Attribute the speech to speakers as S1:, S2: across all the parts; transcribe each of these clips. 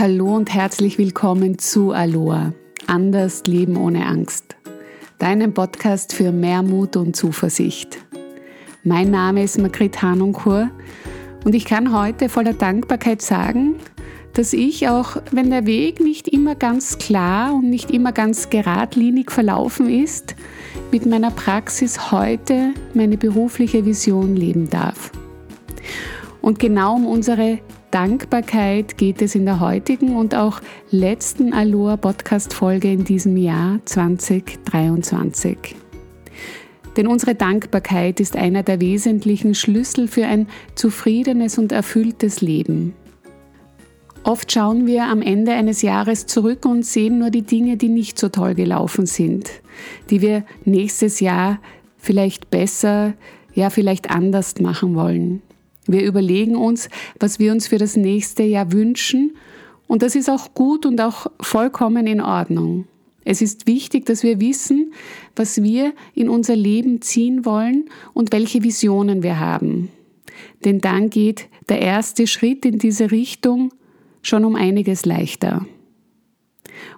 S1: Hallo und herzlich willkommen zu Aloha. Anders Leben ohne Angst. Deinem Podcast für mehr Mut und Zuversicht. Mein Name ist Margrit Hanunkur und ich kann heute voller Dankbarkeit sagen, dass ich auch, wenn der Weg nicht immer ganz klar und nicht immer ganz geradlinig verlaufen ist, mit meiner Praxis heute meine berufliche Vision leben darf. Und genau um unsere Dankbarkeit geht es in der heutigen und auch letzten Aloha Podcast Folge in diesem Jahr 2023. Denn unsere Dankbarkeit ist einer der wesentlichen Schlüssel für ein zufriedenes und erfülltes Leben. Oft schauen wir am Ende eines Jahres zurück und sehen nur die Dinge, die nicht so toll gelaufen sind, die wir nächstes Jahr vielleicht besser, ja vielleicht anders machen wollen. Wir überlegen uns, was wir uns für das nächste Jahr wünschen und das ist auch gut und auch vollkommen in Ordnung. Es ist wichtig, dass wir wissen, was wir in unser Leben ziehen wollen und welche Visionen wir haben. Denn dann geht der erste Schritt in diese Richtung schon um einiges leichter.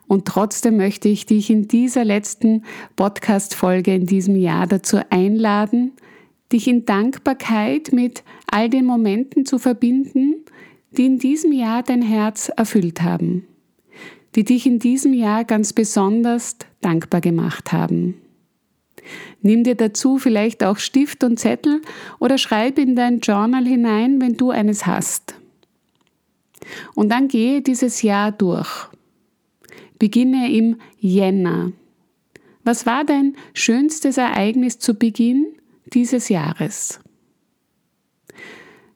S1: Und trotzdem möchte ich dich in dieser letzten Podcast-Folge in diesem Jahr dazu einladen, dich in Dankbarkeit mit all den Momenten zu verbinden, die in diesem Jahr dein Herz erfüllt haben, die dich in diesem Jahr ganz besonders dankbar gemacht haben. Nimm dir dazu vielleicht auch Stift und Zettel oder schreib in dein Journal hinein, wenn du eines hast. Und dann gehe dieses Jahr durch. Beginne im Jänner. Was war dein schönstes Ereignis zu Beginn dieses Jahres.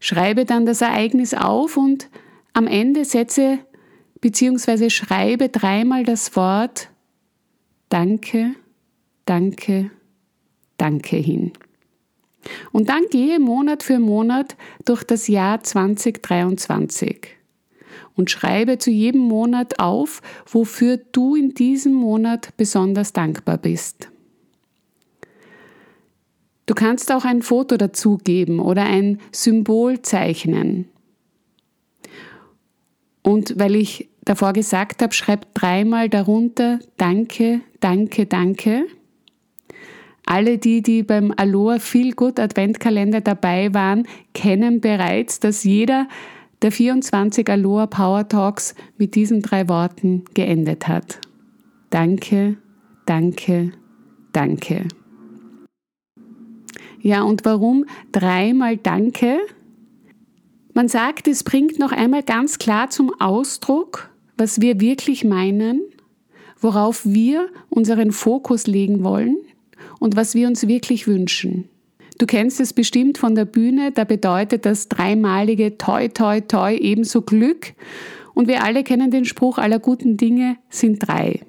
S1: Schreibe dann das Ereignis auf und am Ende setze bzw. schreibe dreimal das Wort Danke, Danke, Danke hin. Und dann gehe Monat für Monat durch das Jahr 2023 und schreibe zu jedem Monat auf, wofür du in diesem Monat besonders dankbar bist. Du kannst auch ein Foto dazugeben oder ein Symbol zeichnen. Und weil ich davor gesagt habe, schreib dreimal darunter Danke, Danke, Danke. Alle die, die beim Aloha Feel Good Adventkalender dabei waren, kennen bereits, dass jeder der 24 Aloha Power Talks mit diesen drei Worten geendet hat. Danke, danke, danke. Ja, und warum dreimal Danke? Man sagt, es bringt noch einmal ganz klar zum Ausdruck, was wir wirklich meinen, worauf wir unseren Fokus legen wollen und was wir uns wirklich wünschen. Du kennst es bestimmt von der Bühne, da bedeutet das dreimalige Toi, Toi, Toi ebenso Glück. Und wir alle kennen den Spruch, aller guten Dinge sind drei.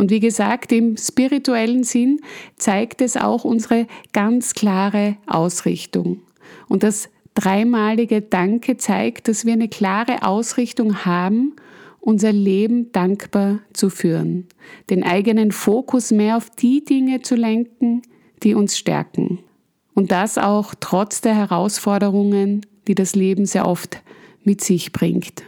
S1: Und wie gesagt, im spirituellen Sinn zeigt es auch unsere ganz klare Ausrichtung. Und das dreimalige Danke zeigt, dass wir eine klare Ausrichtung haben, unser Leben dankbar zu führen, den eigenen Fokus mehr auf die Dinge zu lenken, die uns stärken. Und das auch trotz der Herausforderungen, die das Leben sehr oft mit sich bringt.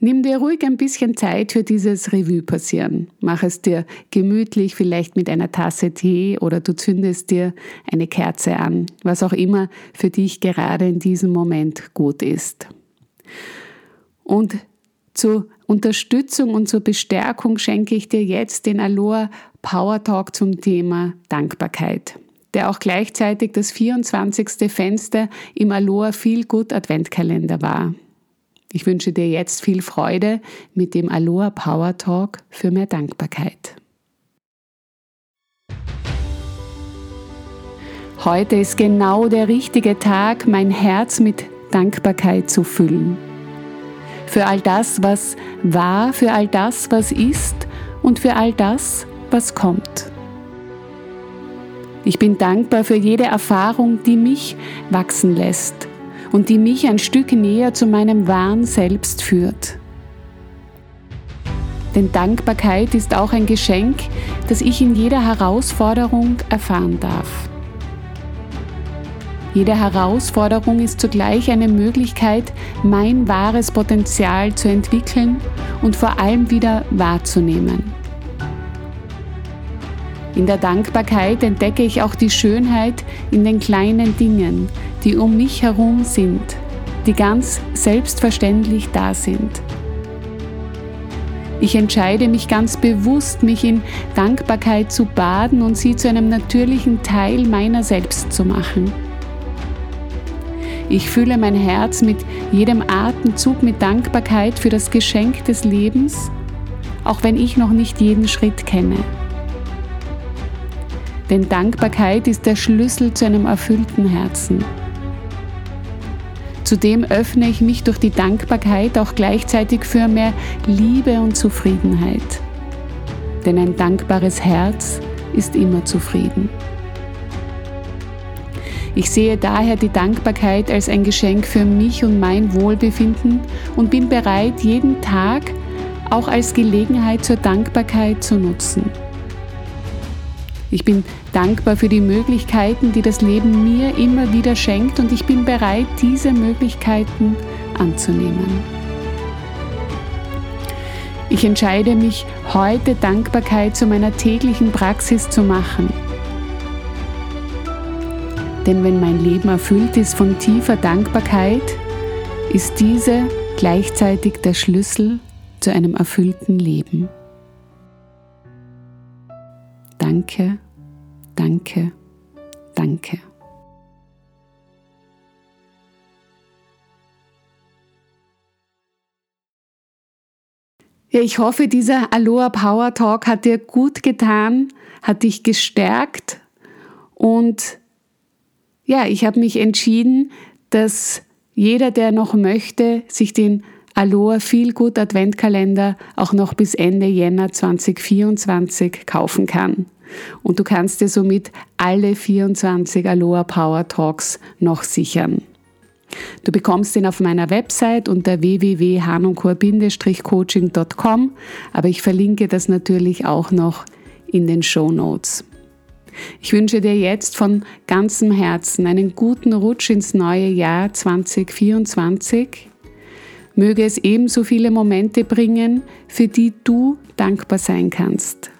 S1: Nimm dir ruhig ein bisschen Zeit für dieses Revue passieren. Mach es dir gemütlich, vielleicht mit einer Tasse Tee oder du zündest dir eine Kerze an, was auch immer für dich gerade in diesem Moment gut ist. Und zur Unterstützung und zur Bestärkung schenke ich dir jetzt den Aloha Power Talk zum Thema Dankbarkeit, der auch gleichzeitig das 24. Fenster im Aloha Feel Good Adventkalender war. Ich wünsche dir jetzt viel Freude mit dem Aloha Power Talk für mehr Dankbarkeit. Heute ist genau der richtige Tag, mein Herz mit Dankbarkeit zu füllen. Für all das, was war, für all das, was ist und für all das, was kommt. Ich bin dankbar für jede Erfahrung, die mich wachsen lässt und die mich ein Stück näher zu meinem wahren Selbst führt. Denn Dankbarkeit ist auch ein Geschenk, das ich in jeder Herausforderung erfahren darf. Jede Herausforderung ist zugleich eine Möglichkeit, mein wahres Potenzial zu entwickeln und vor allem wieder wahrzunehmen. In der Dankbarkeit entdecke ich auch die Schönheit in den kleinen Dingen, die um mich herum sind, die ganz selbstverständlich da sind. Ich entscheide mich ganz bewusst, mich in Dankbarkeit zu baden und sie zu einem natürlichen Teil meiner selbst zu machen. Ich fühle mein Herz mit jedem Atemzug mit Dankbarkeit für das Geschenk des Lebens, auch wenn ich noch nicht jeden Schritt kenne. Denn Dankbarkeit ist der Schlüssel zu einem erfüllten Herzen. Zudem öffne ich mich durch die Dankbarkeit auch gleichzeitig für mehr Liebe und Zufriedenheit. Denn ein dankbares Herz ist immer zufrieden. Ich sehe daher die Dankbarkeit als ein Geschenk für mich und mein Wohlbefinden und bin bereit, jeden Tag auch als Gelegenheit zur Dankbarkeit zu nutzen. Ich bin dankbar für die Möglichkeiten, die das Leben mir immer wieder schenkt und ich bin bereit, diese Möglichkeiten anzunehmen. Ich entscheide mich heute Dankbarkeit zu meiner täglichen Praxis zu machen. Denn wenn mein Leben erfüllt ist von tiefer Dankbarkeit, ist diese gleichzeitig der Schlüssel zu einem erfüllten Leben. Danke, danke, danke. Ja, ich hoffe, dieser Aloha Power Talk hat dir gut getan, hat dich gestärkt und ja, ich habe mich entschieden, dass jeder, der noch möchte, sich den Aloha Feel Good Adventkalender auch noch bis Ende Jänner 2024 kaufen kann. Und du kannst dir somit alle 24 Aloha Power Talks noch sichern. Du bekommst ihn auf meiner Website unter www.hanunkor-coaching.com, aber ich verlinke das natürlich auch noch in den Show Notes. Ich wünsche dir jetzt von ganzem Herzen einen guten Rutsch ins neue Jahr 2024. Möge es ebenso viele Momente bringen, für die du dankbar sein kannst.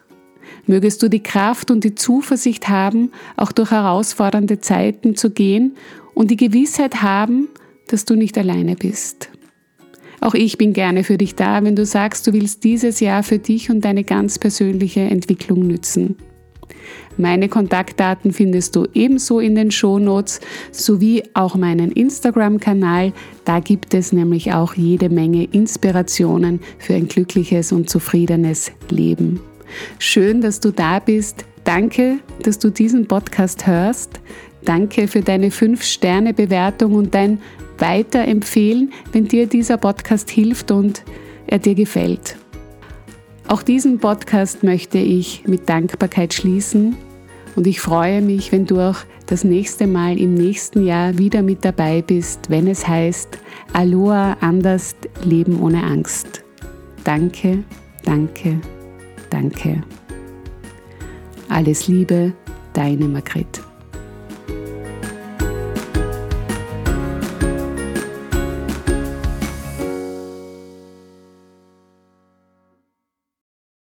S1: Mögest du die Kraft und die Zuversicht haben, auch durch herausfordernde Zeiten zu gehen und die Gewissheit haben, dass du nicht alleine bist. Auch ich bin gerne für dich da, wenn du sagst, du willst dieses Jahr für dich und deine ganz persönliche Entwicklung nützen. Meine Kontaktdaten findest du ebenso in den Shownotes sowie auch meinen Instagram-Kanal. Da gibt es nämlich auch jede Menge Inspirationen für ein glückliches und zufriedenes Leben. Schön, dass du da bist. Danke, dass du diesen Podcast hörst. Danke für deine 5-Sterne-Bewertung und dein Weiterempfehlen, wenn dir dieser Podcast hilft und er dir gefällt. Auch diesen Podcast möchte ich mit Dankbarkeit schließen und ich freue mich, wenn du auch das nächste Mal im nächsten Jahr wieder mit dabei bist, wenn es heißt Aloha anders Leben ohne Angst. Danke, danke, danke. Alles Liebe, deine Margret.